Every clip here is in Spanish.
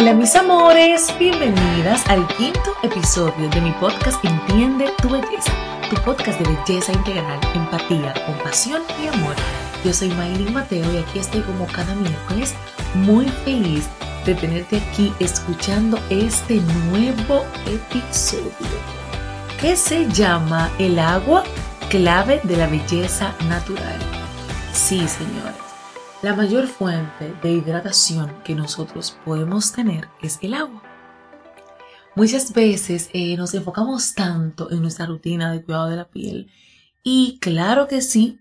Hola mis amores, bienvenidas al quinto episodio de mi podcast Entiende tu belleza, tu podcast de belleza integral, empatía, compasión y amor. Yo soy Maylin Mateo y aquí estoy como cada miércoles muy feliz de tenerte aquí escuchando este nuevo episodio que se llama El agua clave de la belleza natural. Sí, señores. La mayor fuente de hidratación que nosotros podemos tener es el agua. Muchas veces eh, nos enfocamos tanto en nuestra rutina de cuidado de la piel y claro que sí,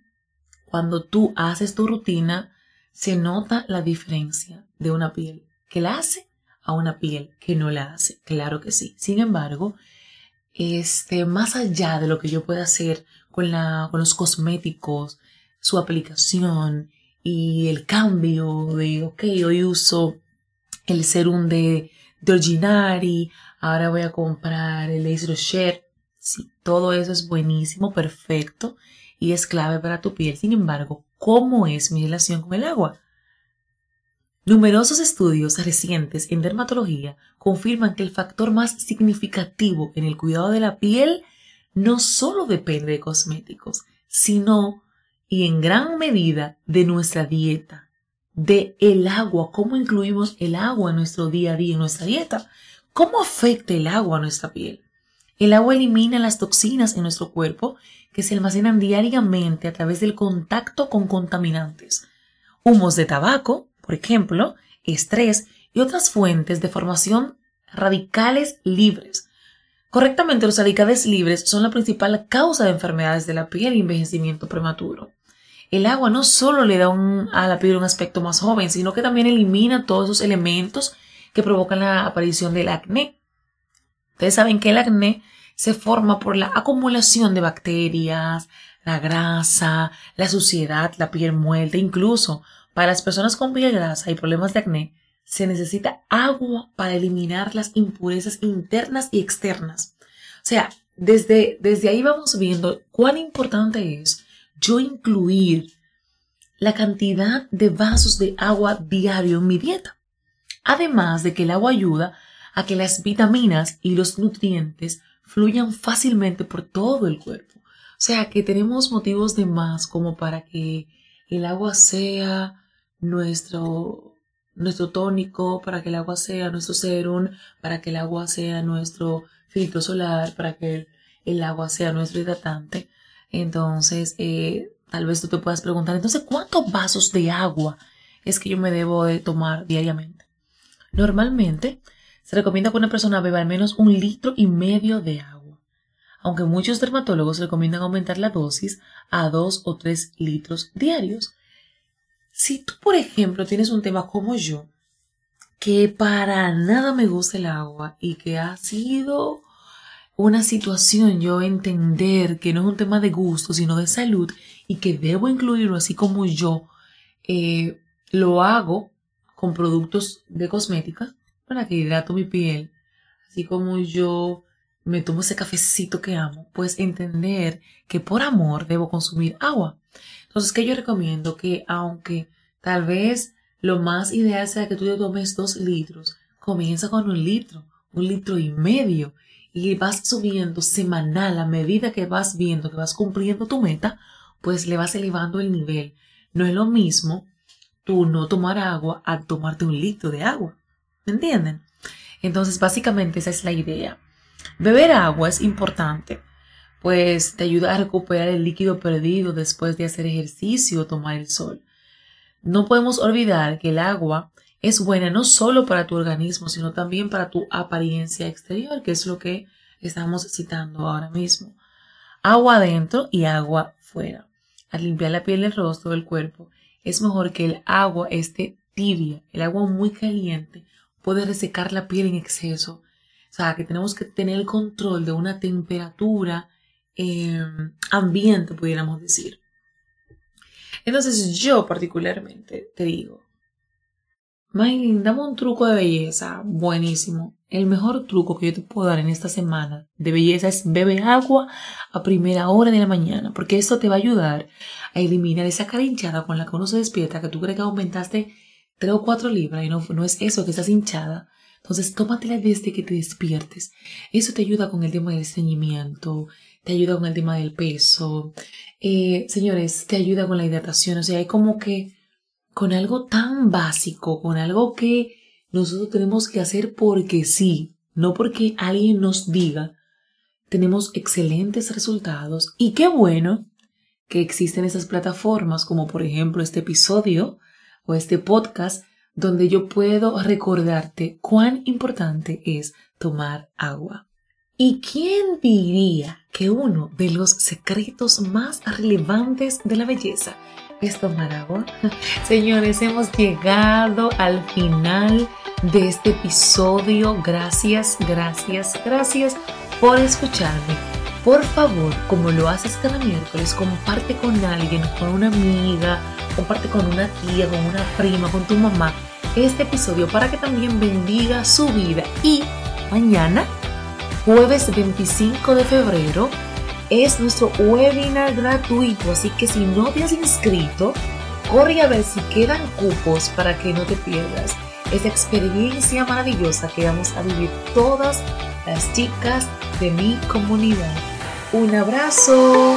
cuando tú haces tu rutina, se nota la diferencia de una piel que la hace a una piel que no la hace. Claro que sí. Sin embargo, este, más allá de lo que yo pueda hacer con, la, con los cosméticos, su aplicación, y el cambio de, ok, hoy uso el serum de, de Ordinary, ahora voy a comprar el Ace Rocher. Sí, todo eso es buenísimo, perfecto y es clave para tu piel. Sin embargo, ¿cómo es mi relación con el agua? Numerosos estudios recientes en dermatología confirman que el factor más significativo en el cuidado de la piel no solo depende de cosméticos, sino y en gran medida de nuestra dieta, de el agua, cómo incluimos el agua en nuestro día a día, en nuestra dieta, cómo afecta el agua a nuestra piel. El agua elimina las toxinas en nuestro cuerpo que se almacenan diariamente a través del contacto con contaminantes, humos de tabaco, por ejemplo, estrés y otras fuentes de formación radicales libres, Correctamente, los radicales libres son la principal causa de enfermedades de la piel y envejecimiento prematuro. El agua no solo le da a la piel un aspecto más joven, sino que también elimina todos esos elementos que provocan la aparición del acné. Ustedes saben que el acné se forma por la acumulación de bacterias, la grasa, la suciedad, la piel muerta. Incluso para las personas con piel grasa y problemas de acné, se necesita agua para eliminar las impurezas internas y externas. O sea, desde, desde ahí vamos viendo cuán importante es yo incluir la cantidad de vasos de agua diario en mi dieta. Además de que el agua ayuda a que las vitaminas y los nutrientes fluyan fácilmente por todo el cuerpo. O sea que tenemos motivos de más como para que el agua sea nuestro nuestro tónico, para que el agua sea nuestro serum, para que el agua sea nuestro filtro solar, para que el, agua sea nuestro hidratante. Entonces, eh, tal vez tú te puedas preguntar, entonces, ¿cuántos vasos de agua es que yo me debo de tomar diariamente? Normalmente, se recomienda que una persona beba al menos un litro y medio de agua, aunque muchos dermatólogos recomiendan aumentar la dosis a dos o tres litros diarios. Si tú, por ejemplo, tienes un tema como yo, que para nada me gusta el agua y que ha sido una situación yo entender que no es un tema de gusto, sino de salud y que debo incluirlo así como yo eh, lo hago con productos de cosmética para que hidrato mi piel, así como yo me tomo ese cafecito que amo, pues entender que por amor debo consumir agua. Entonces, que yo recomiendo que aunque tal vez lo más ideal sea que tú te tomes dos litros, comienza con un litro, un litro y medio, y vas subiendo semanal a medida que vas viendo que vas cumpliendo tu meta, pues le vas elevando el nivel. No es lo mismo tú no tomar agua a tomarte un litro de agua. ¿Me entienden? Entonces, básicamente esa es la idea. Beber agua es importante pues te ayuda a recuperar el líquido perdido después de hacer ejercicio o tomar el sol. No podemos olvidar que el agua es buena no solo para tu organismo, sino también para tu apariencia exterior, que es lo que estamos citando ahora mismo. Agua adentro y agua fuera. Al limpiar la piel, el rostro, del cuerpo, es mejor que el agua esté tibia. El agua muy caliente puede resecar la piel en exceso. O sea, que tenemos que tener el control de una temperatura Em, ambiente, pudiéramos decir. Entonces yo particularmente te digo, Maylin, dame un truco de belleza buenísimo. El mejor truco que yo te puedo dar en esta semana de belleza es bebe agua a primera hora de la mañana, porque esto te va a ayudar a eliminar esa cara hinchada con la que uno se despierta, que tú crees que aumentaste 3 o 4 libras y no, no es eso que estás hinchada. Entonces, tómatela desde que te despiertes. Eso te ayuda con el tema del estreñimiento, te ayuda con el tema del peso. Eh, señores, te ayuda con la hidratación. O sea, hay como que con algo tan básico, con algo que nosotros tenemos que hacer porque sí, no porque alguien nos diga, tenemos excelentes resultados y qué bueno que existen esas plataformas como por ejemplo este episodio o este podcast donde yo puedo recordarte cuán importante es tomar agua. ¿Y quién diría que uno de los secretos más relevantes de la belleza es tomar agua? Señores, hemos llegado al final de este episodio. Gracias, gracias, gracias por escucharme. Por favor, como lo haces cada miércoles, comparte con alguien, con una amiga, comparte con una tía, con una prima, con tu mamá este episodio para que también bendiga su vida. Y mañana, jueves 25 de febrero, es nuestro webinar gratuito, así que si no te has inscrito, corre a ver si quedan cupos para que no te pierdas esa experiencia maravillosa que vamos a vivir todas las chicas de mi comunidad. Un abrazo.